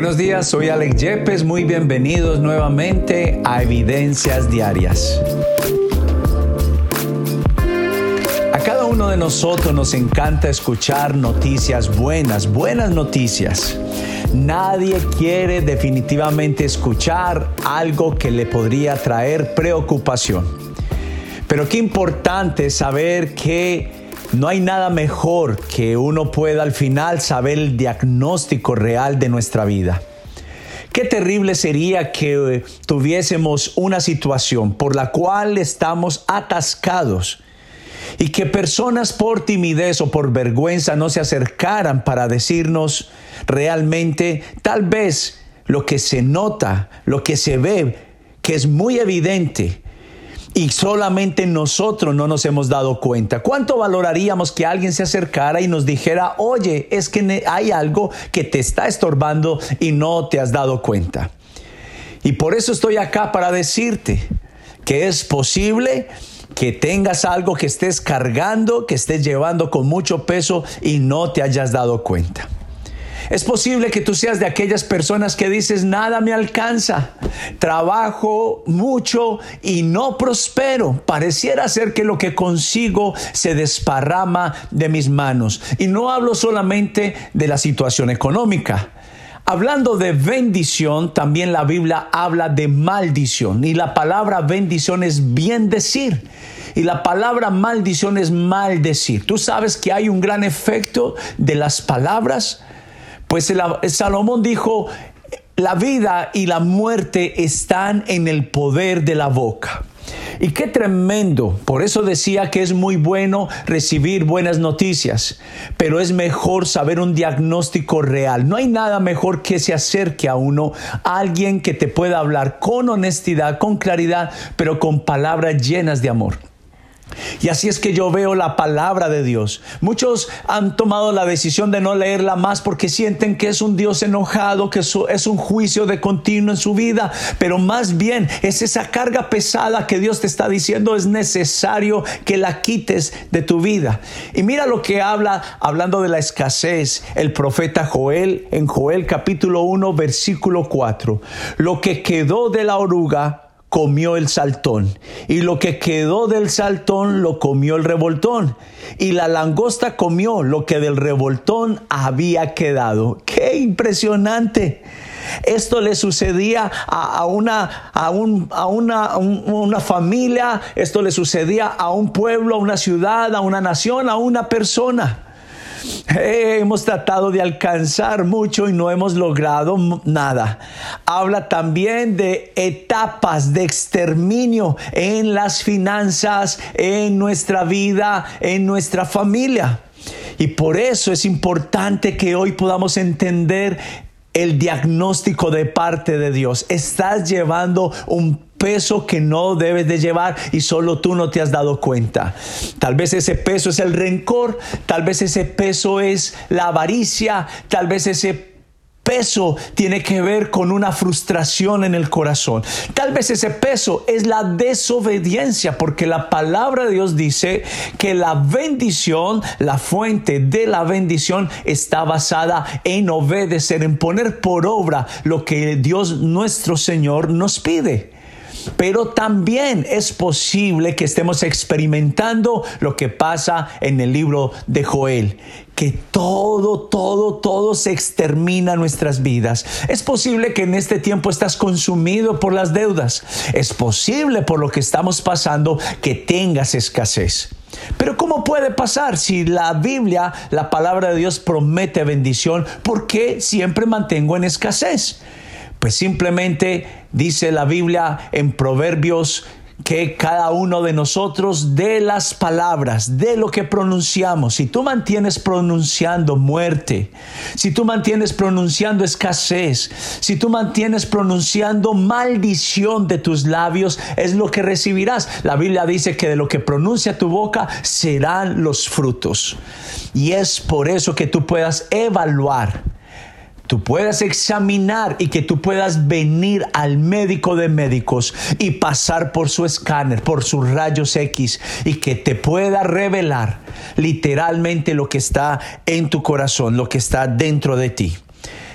Buenos días, soy Alex Yepes, muy bienvenidos nuevamente a Evidencias Diarias. A cada uno de nosotros nos encanta escuchar noticias buenas, buenas noticias. Nadie quiere definitivamente escuchar algo que le podría traer preocupación. Pero qué importante saber que no hay nada mejor que uno pueda al final saber el diagnóstico real de nuestra vida. Qué terrible sería que eh, tuviésemos una situación por la cual estamos atascados y que personas por timidez o por vergüenza no se acercaran para decirnos realmente tal vez lo que se nota, lo que se ve, que es muy evidente, y solamente nosotros no nos hemos dado cuenta. ¿Cuánto valoraríamos que alguien se acercara y nos dijera, oye, es que hay algo que te está estorbando y no te has dado cuenta? Y por eso estoy acá para decirte que es posible que tengas algo que estés cargando, que estés llevando con mucho peso y no te hayas dado cuenta. Es posible que tú seas de aquellas personas que dices, nada me alcanza, trabajo mucho y no prospero. Pareciera ser que lo que consigo se desparrama de mis manos. Y no hablo solamente de la situación económica. Hablando de bendición, también la Biblia habla de maldición. Y la palabra bendición es bien decir. Y la palabra maldición es maldecir. Tú sabes que hay un gran efecto de las palabras. Pues Salomón dijo, la vida y la muerte están en el poder de la boca. Y qué tremendo. Por eso decía que es muy bueno recibir buenas noticias, pero es mejor saber un diagnóstico real. No hay nada mejor que se acerque a uno, alguien que te pueda hablar con honestidad, con claridad, pero con palabras llenas de amor. Y así es que yo veo la palabra de Dios. Muchos han tomado la decisión de no leerla más porque sienten que es un Dios enojado, que es un juicio de continuo en su vida, pero más bien es esa carga pesada que Dios te está diciendo es necesario que la quites de tu vida. Y mira lo que habla hablando de la escasez el profeta Joel en Joel capítulo 1 versículo 4. Lo que quedó de la oruga comió el saltón, y lo que quedó del saltón lo comió el revoltón, y la langosta comió lo que del revoltón había quedado. ¡Qué impresionante! Esto le sucedía a, una, a, a una, una familia, esto le sucedía a un pueblo, a una ciudad, a una nación, a una persona. Eh, hemos tratado de alcanzar mucho y no hemos logrado nada. Habla también de etapas de exterminio en las finanzas, en nuestra vida, en nuestra familia. Y por eso es importante que hoy podamos entender el diagnóstico de parte de Dios. Estás llevando un peso que no debes de llevar y solo tú no te has dado cuenta. Tal vez ese peso es el rencor, tal vez ese peso es la avaricia, tal vez ese peso tiene que ver con una frustración en el corazón. Tal vez ese peso es la desobediencia, porque la palabra de Dios dice que la bendición, la fuente de la bendición está basada en obedecer, en poner por obra lo que Dios nuestro Señor nos pide. Pero también es posible que estemos experimentando lo que pasa en el libro de Joel, que todo, todo, todo se extermina en nuestras vidas. Es posible que en este tiempo estás consumido por las deudas. Es posible por lo que estamos pasando que tengas escasez. Pero ¿cómo puede pasar si la Biblia, la palabra de Dios promete bendición? ¿Por qué siempre mantengo en escasez? Pues simplemente dice la Biblia en Proverbios que cada uno de nosotros de las palabras, de lo que pronunciamos, si tú mantienes pronunciando muerte, si tú mantienes pronunciando escasez, si tú mantienes pronunciando maldición de tus labios, es lo que recibirás. La Biblia dice que de lo que pronuncia tu boca serán los frutos. Y es por eso que tú puedas evaluar tú puedas examinar y que tú puedas venir al médico de médicos y pasar por su escáner, por sus rayos X y que te pueda revelar literalmente lo que está en tu corazón, lo que está dentro de ti.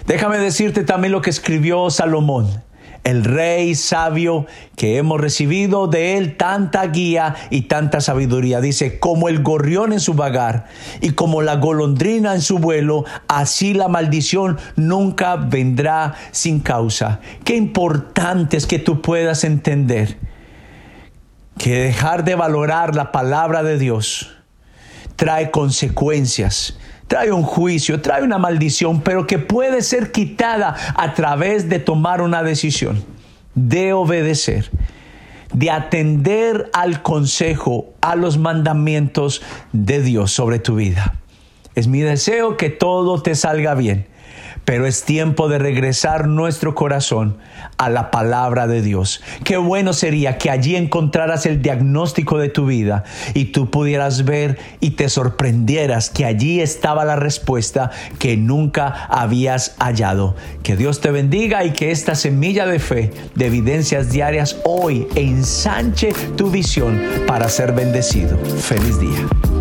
Déjame decirte también lo que escribió Salomón el rey sabio que hemos recibido de él tanta guía y tanta sabiduría. Dice, como el gorrión en su vagar y como la golondrina en su vuelo, así la maldición nunca vendrá sin causa. Qué importante es que tú puedas entender que dejar de valorar la palabra de Dios trae consecuencias trae un juicio, trae una maldición, pero que puede ser quitada a través de tomar una decisión, de obedecer, de atender al consejo, a los mandamientos de Dios sobre tu vida. Es mi deseo que todo te salga bien pero es tiempo de regresar nuestro corazón a la palabra de Dios. Qué bueno sería que allí encontraras el diagnóstico de tu vida y tú pudieras ver y te sorprendieras que allí estaba la respuesta que nunca habías hallado. Que Dios te bendiga y que esta semilla de fe, de evidencias diarias hoy ensanche tu visión para ser bendecido. Feliz día.